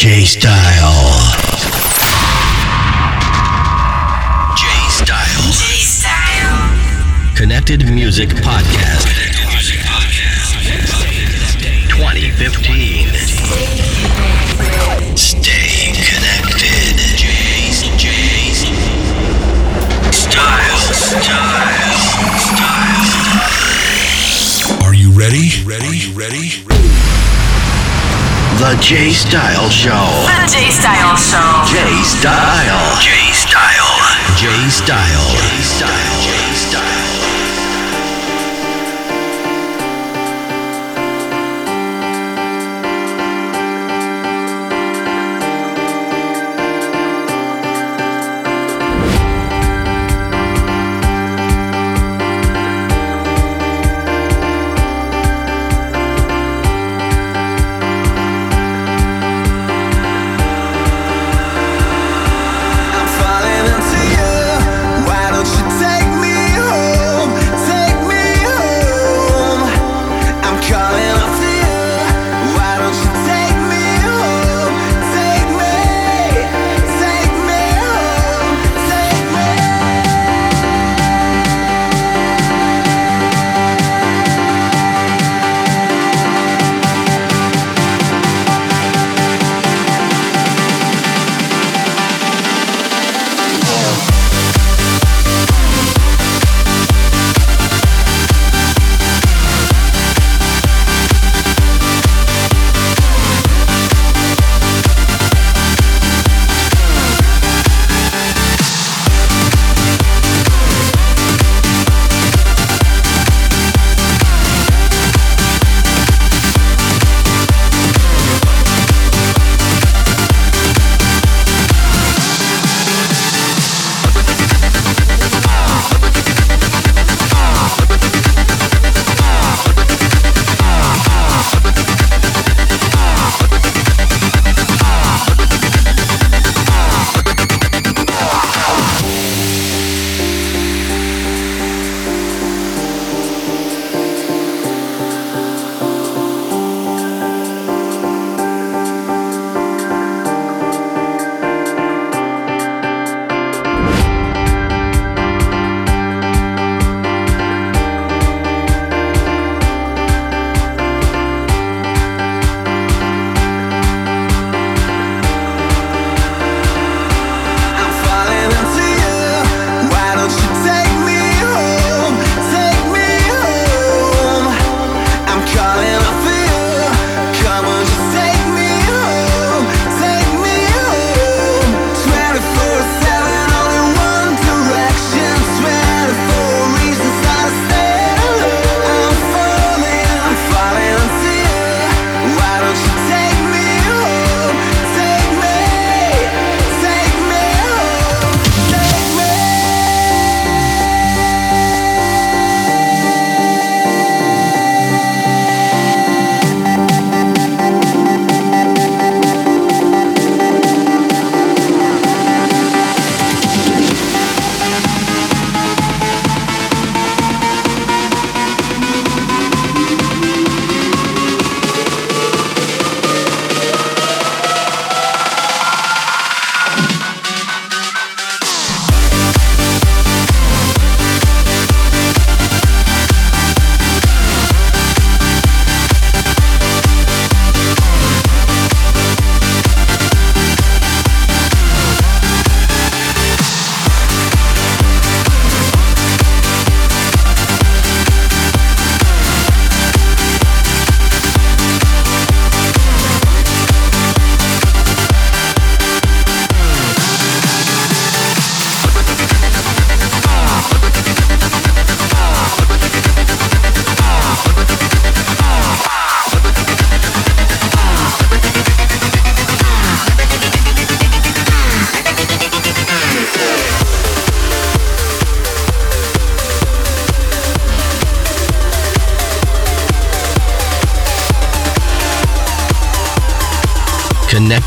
J Style. J Style. J Style. Connected Music Podcast. 2015. Stay connected. J J's. Style. Style. Style. Are you ready? Ready? Ready? The J Style Show. The J Style Show. J Style. J Style. J Style. J Style.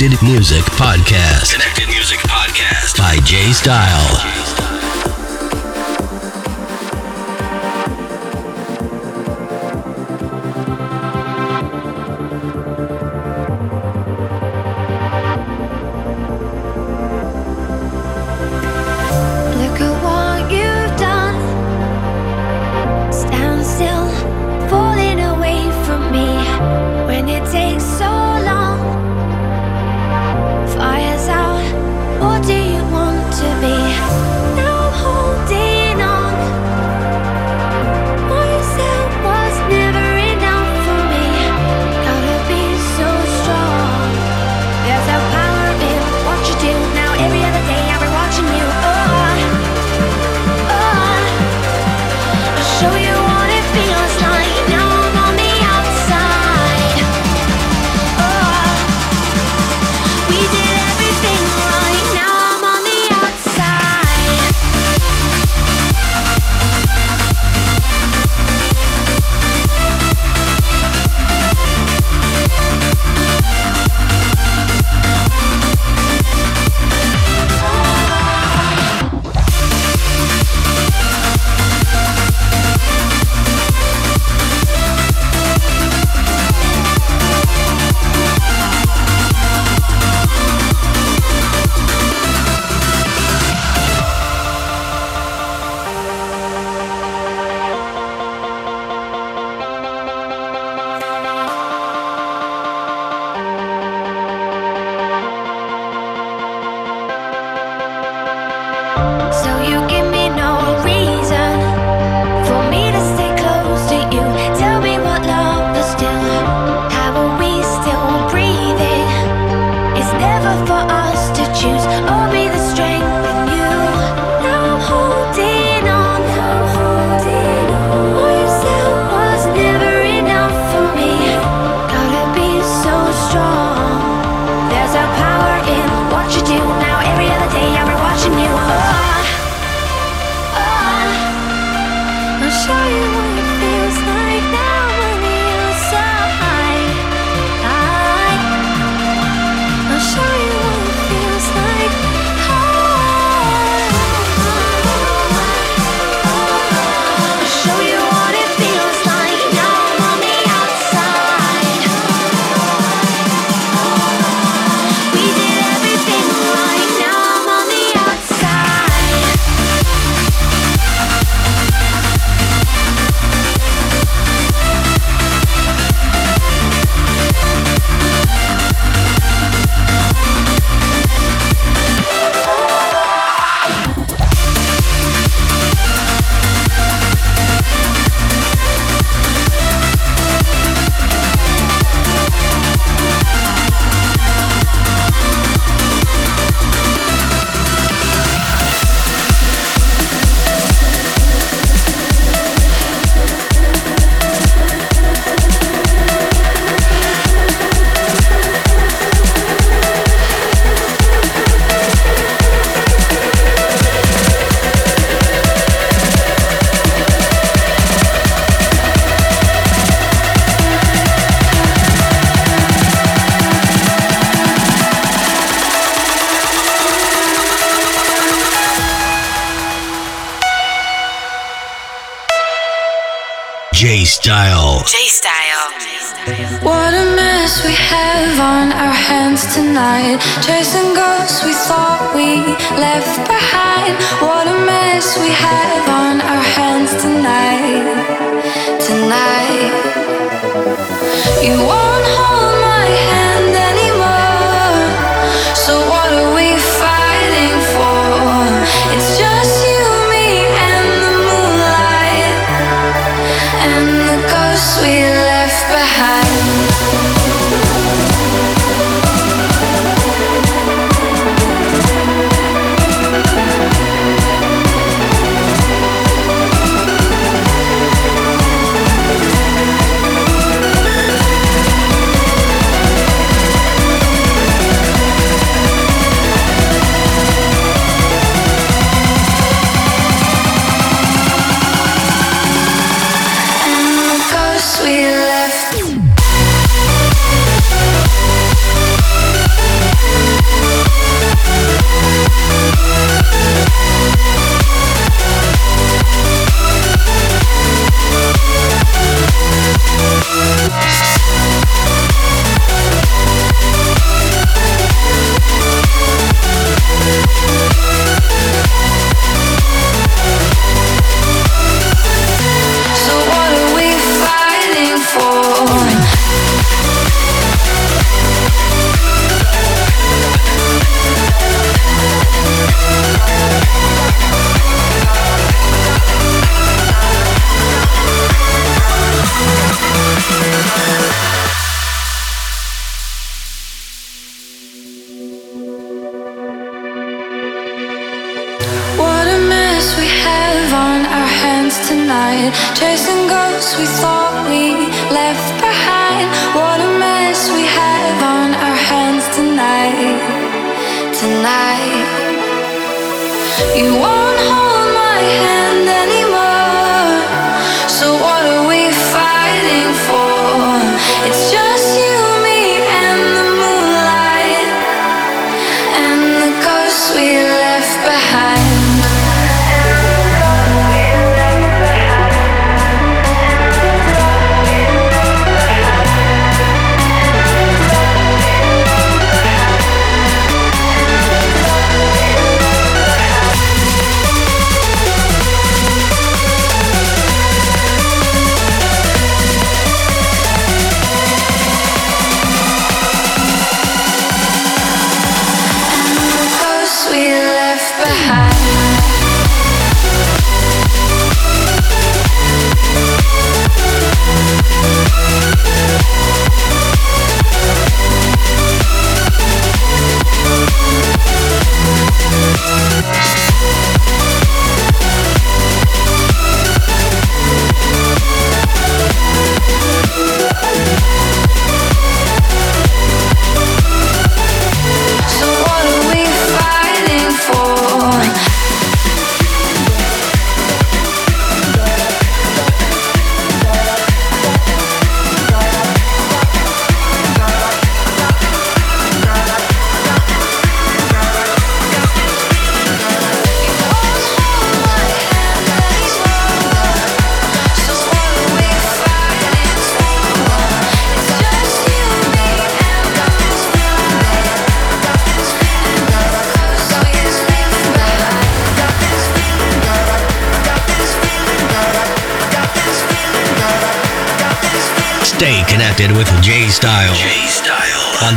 Connected Music.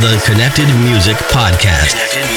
The Connected Music Podcast. Connected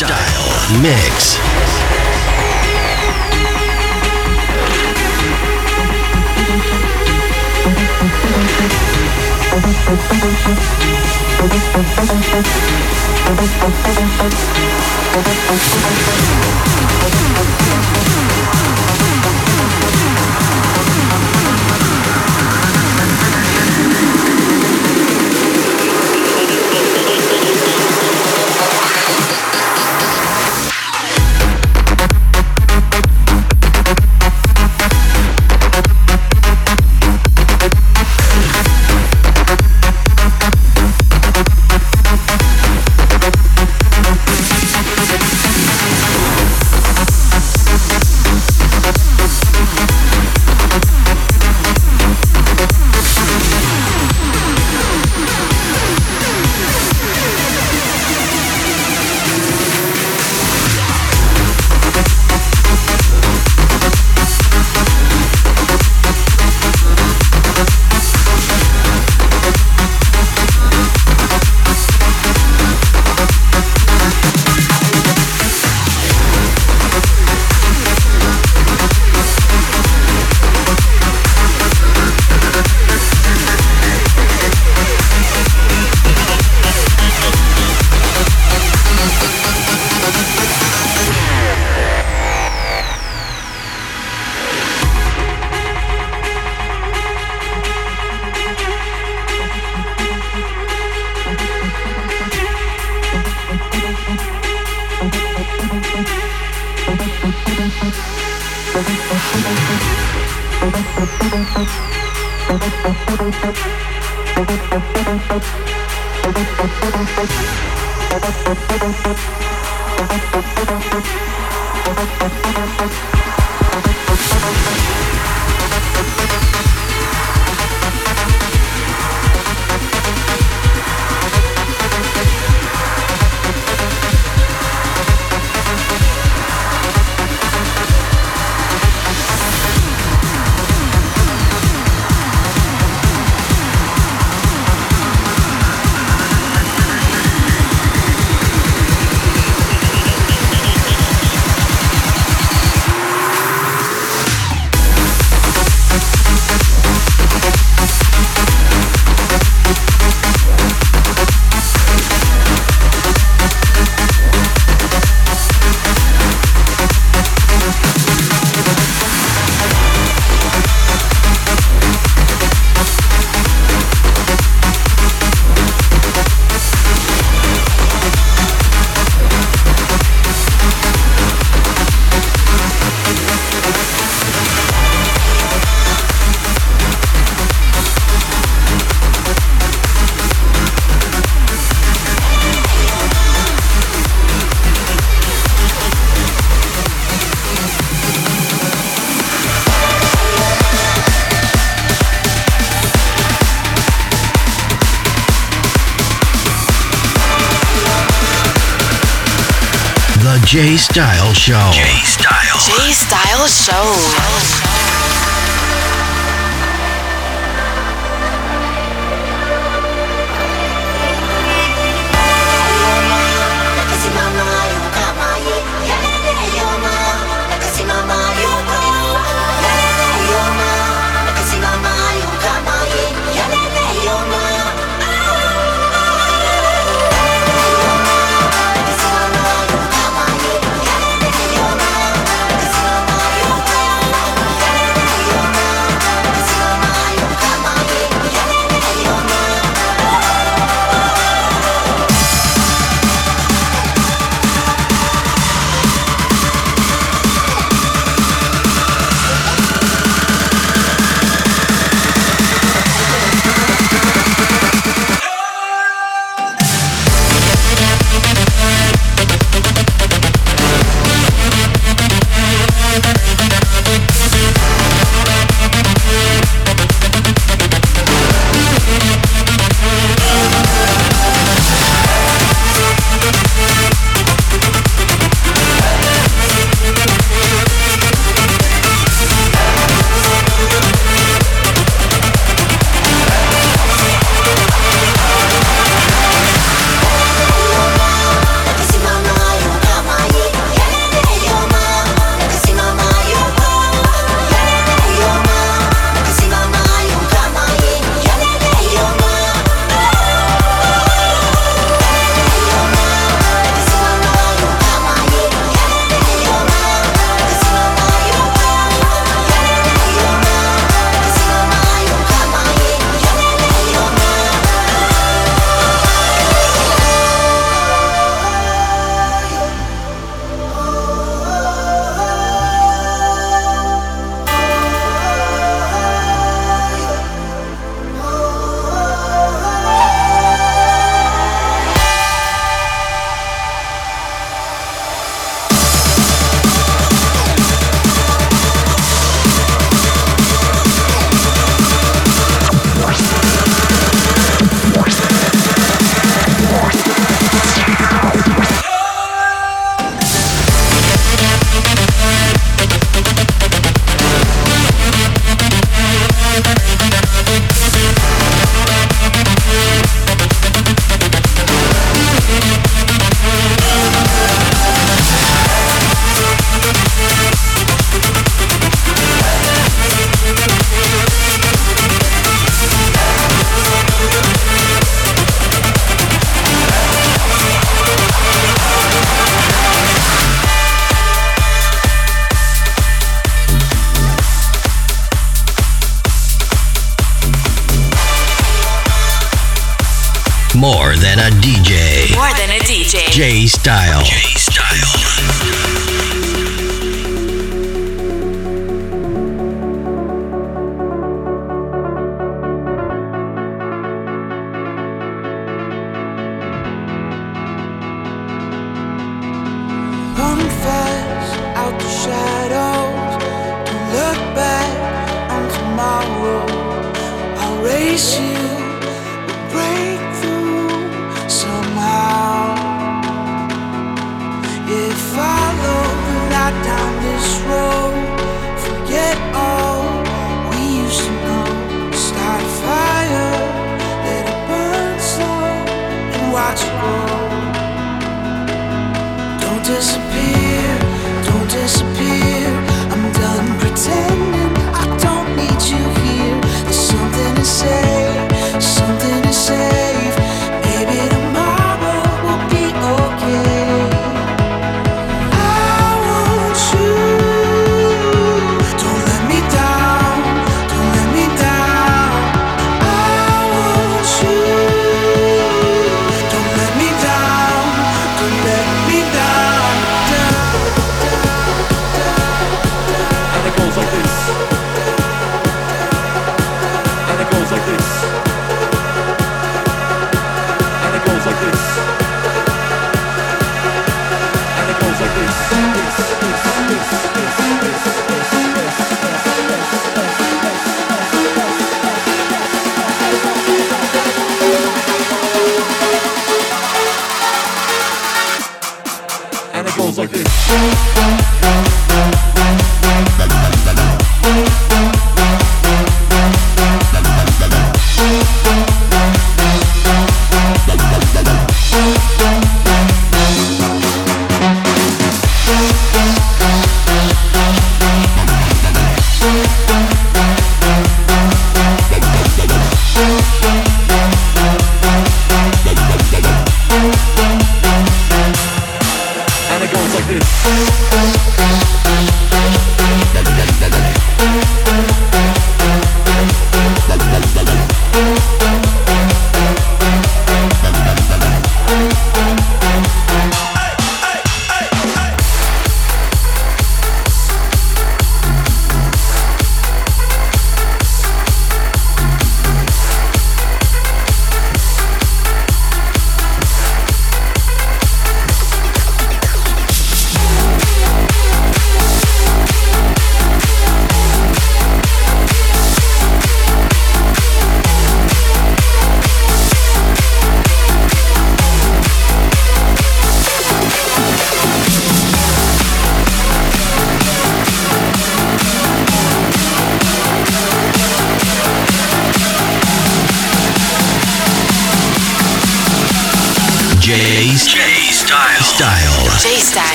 Style Mix. Style Show. J Style. J Style Show.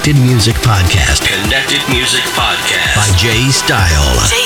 Connected Music Podcast Connected Music Podcast. by Jay Style. J Style.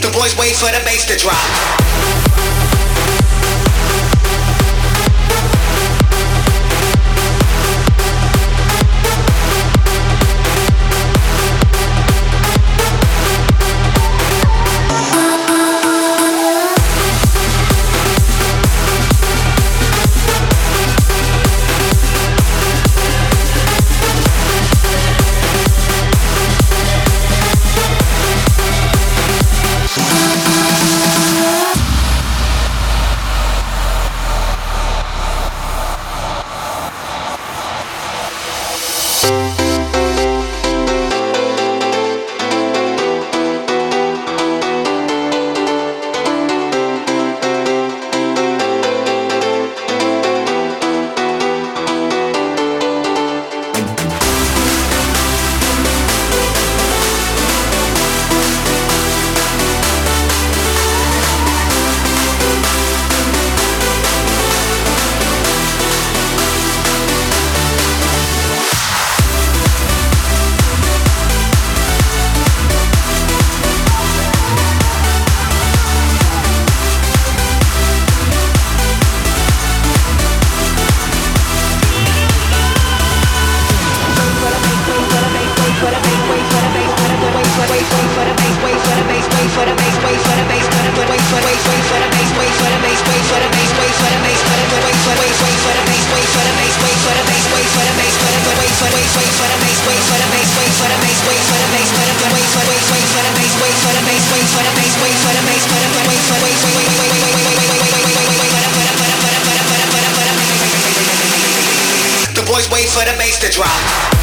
The boys wait for the bass to drop. For the bass to drop.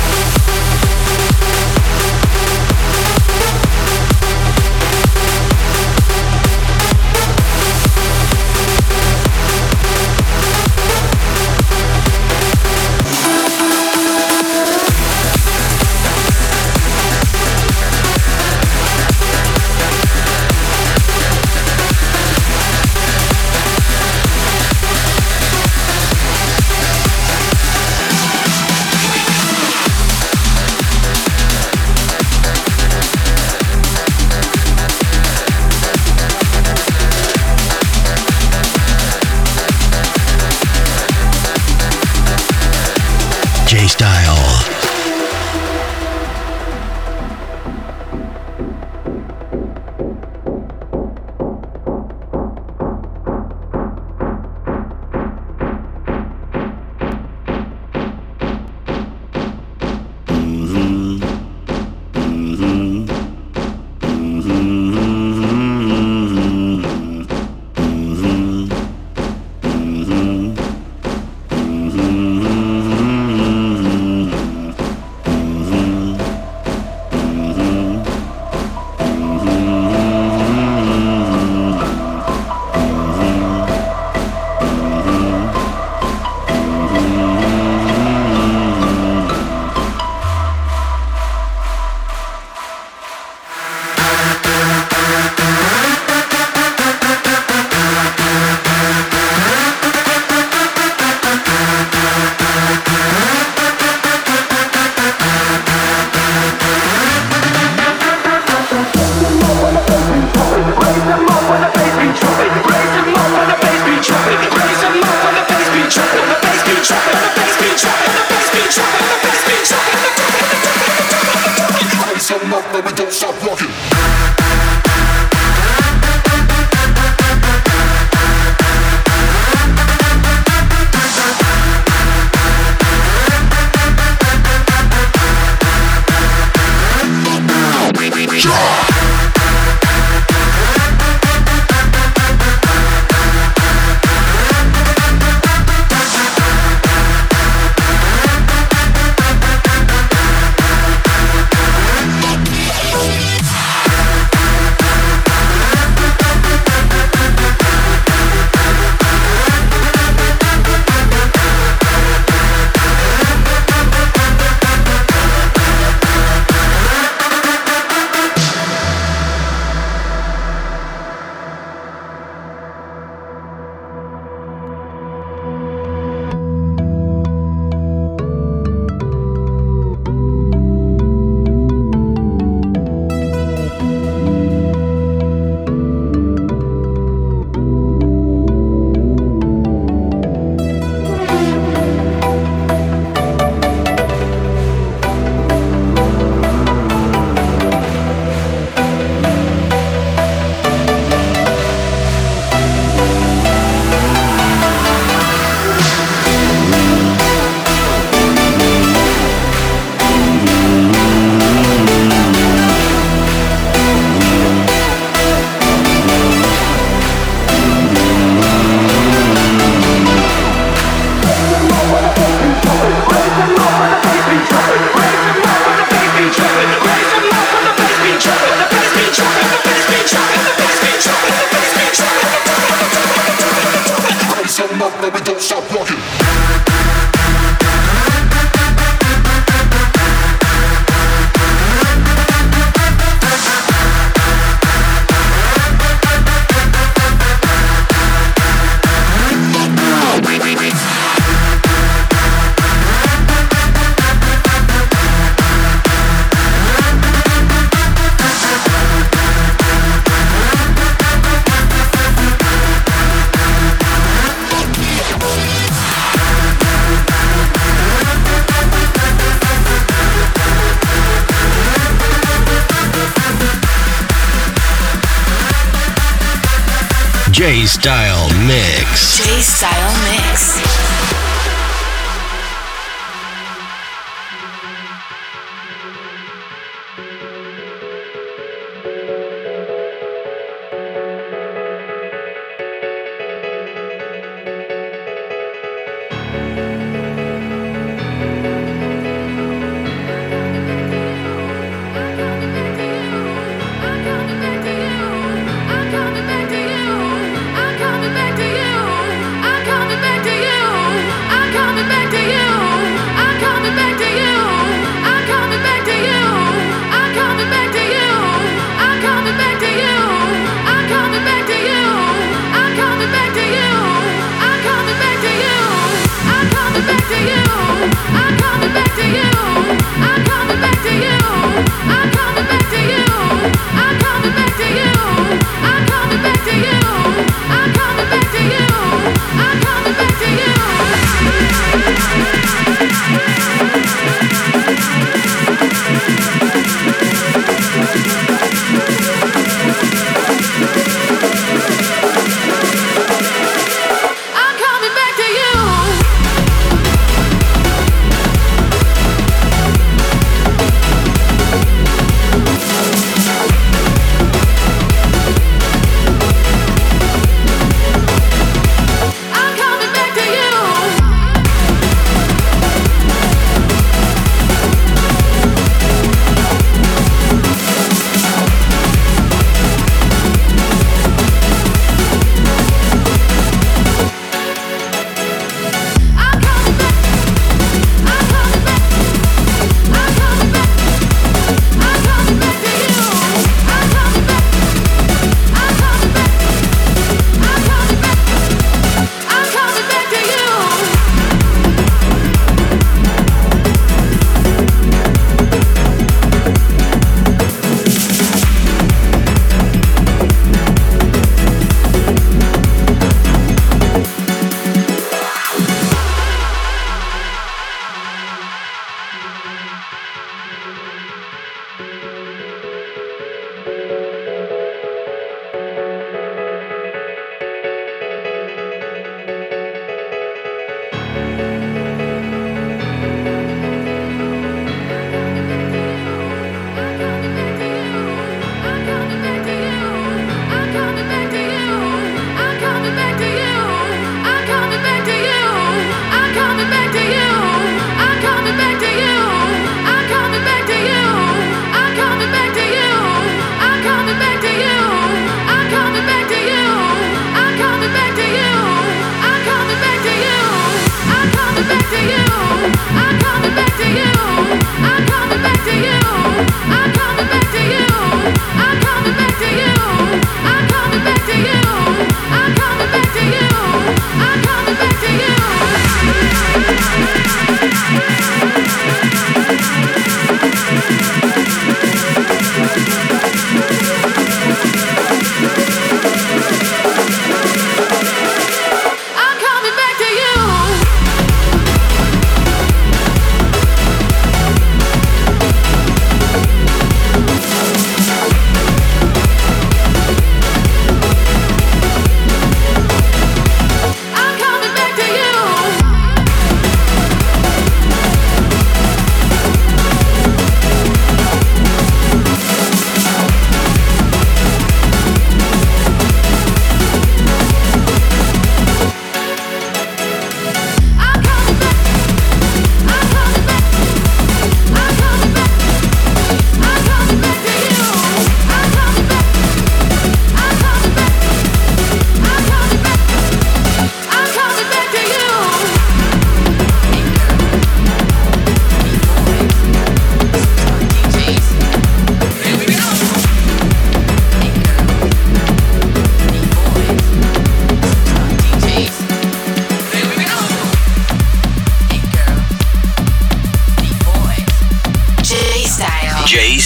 Style Mix. J Style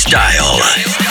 Style.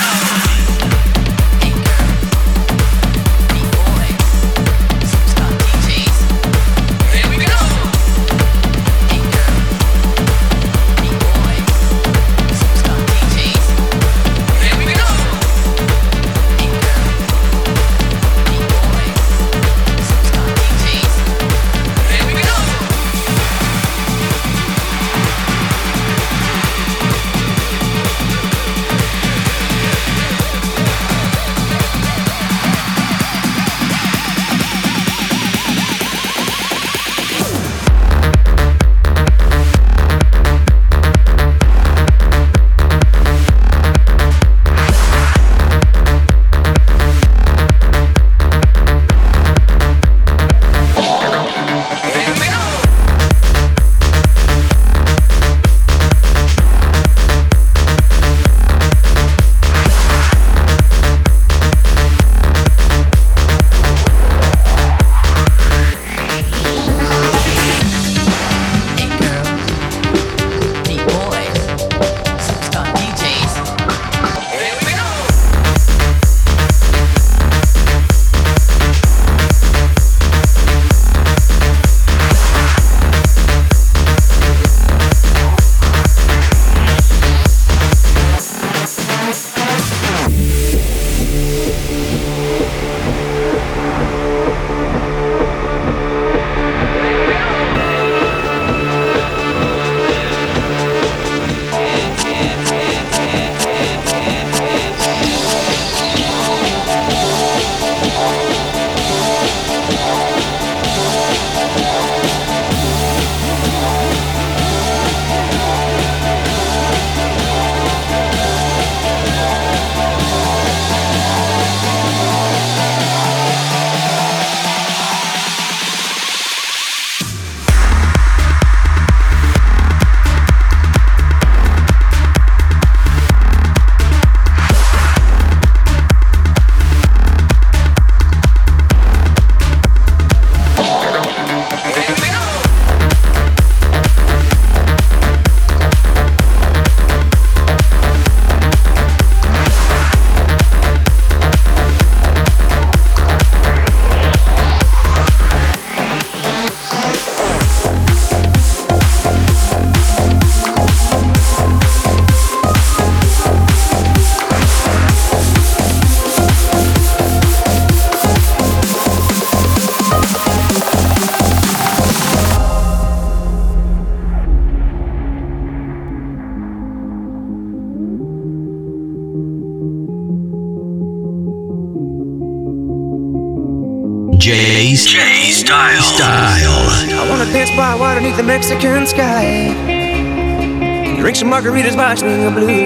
Margaritas swing of blue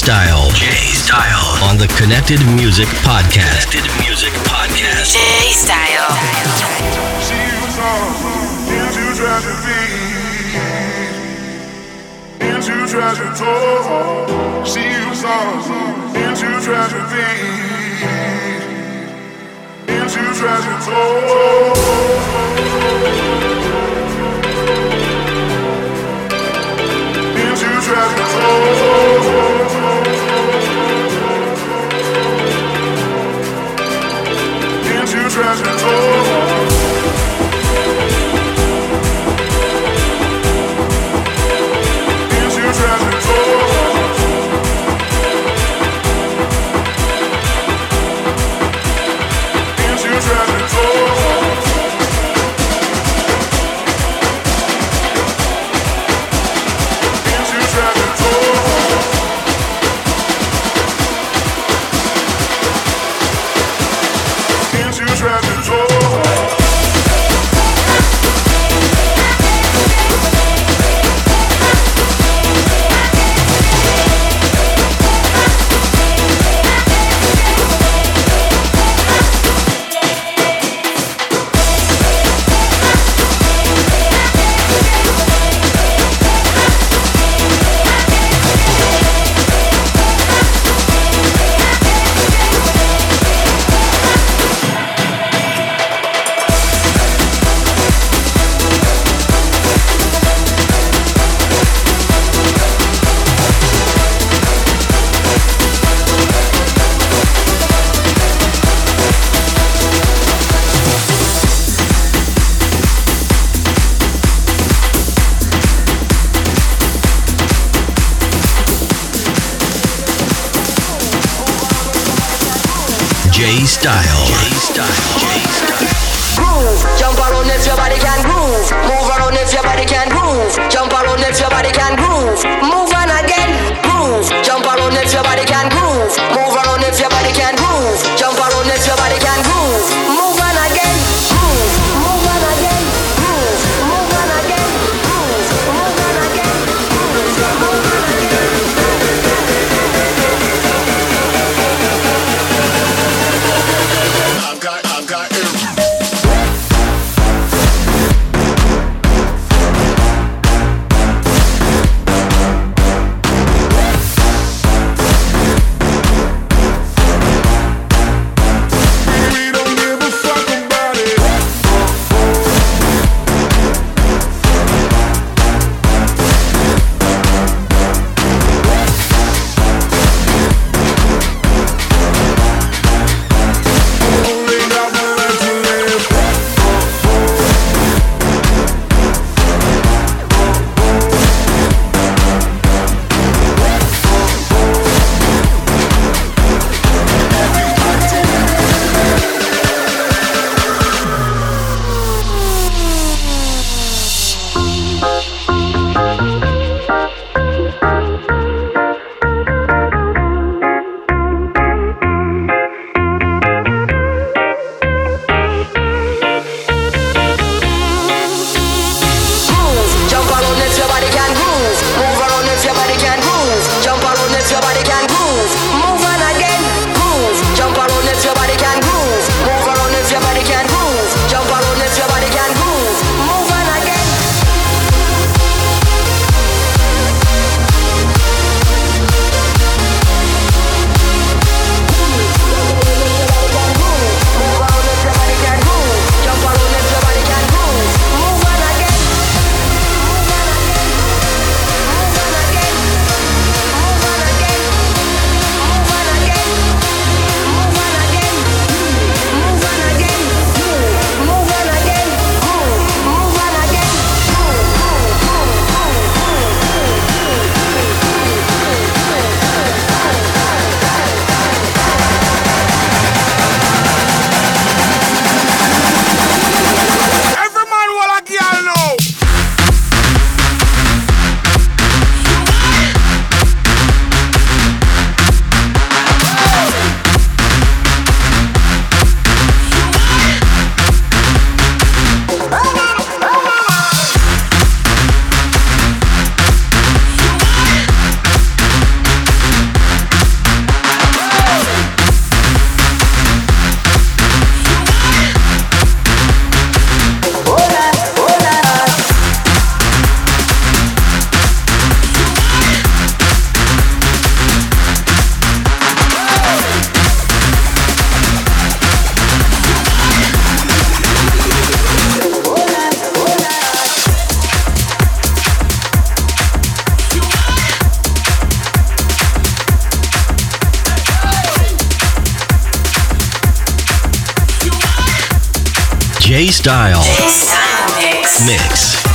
Style. J Style on the Connected Music Podcast. Connected Music Podcast. J Style. She was on into tragedy. Into tragedy. She was on into tragedy. Into tragedy. Into tragedy. treasures. Oh. Style. Mix. Mix.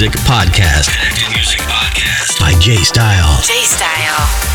Music Podcast. Connected Music Podcast by J Style. J Style.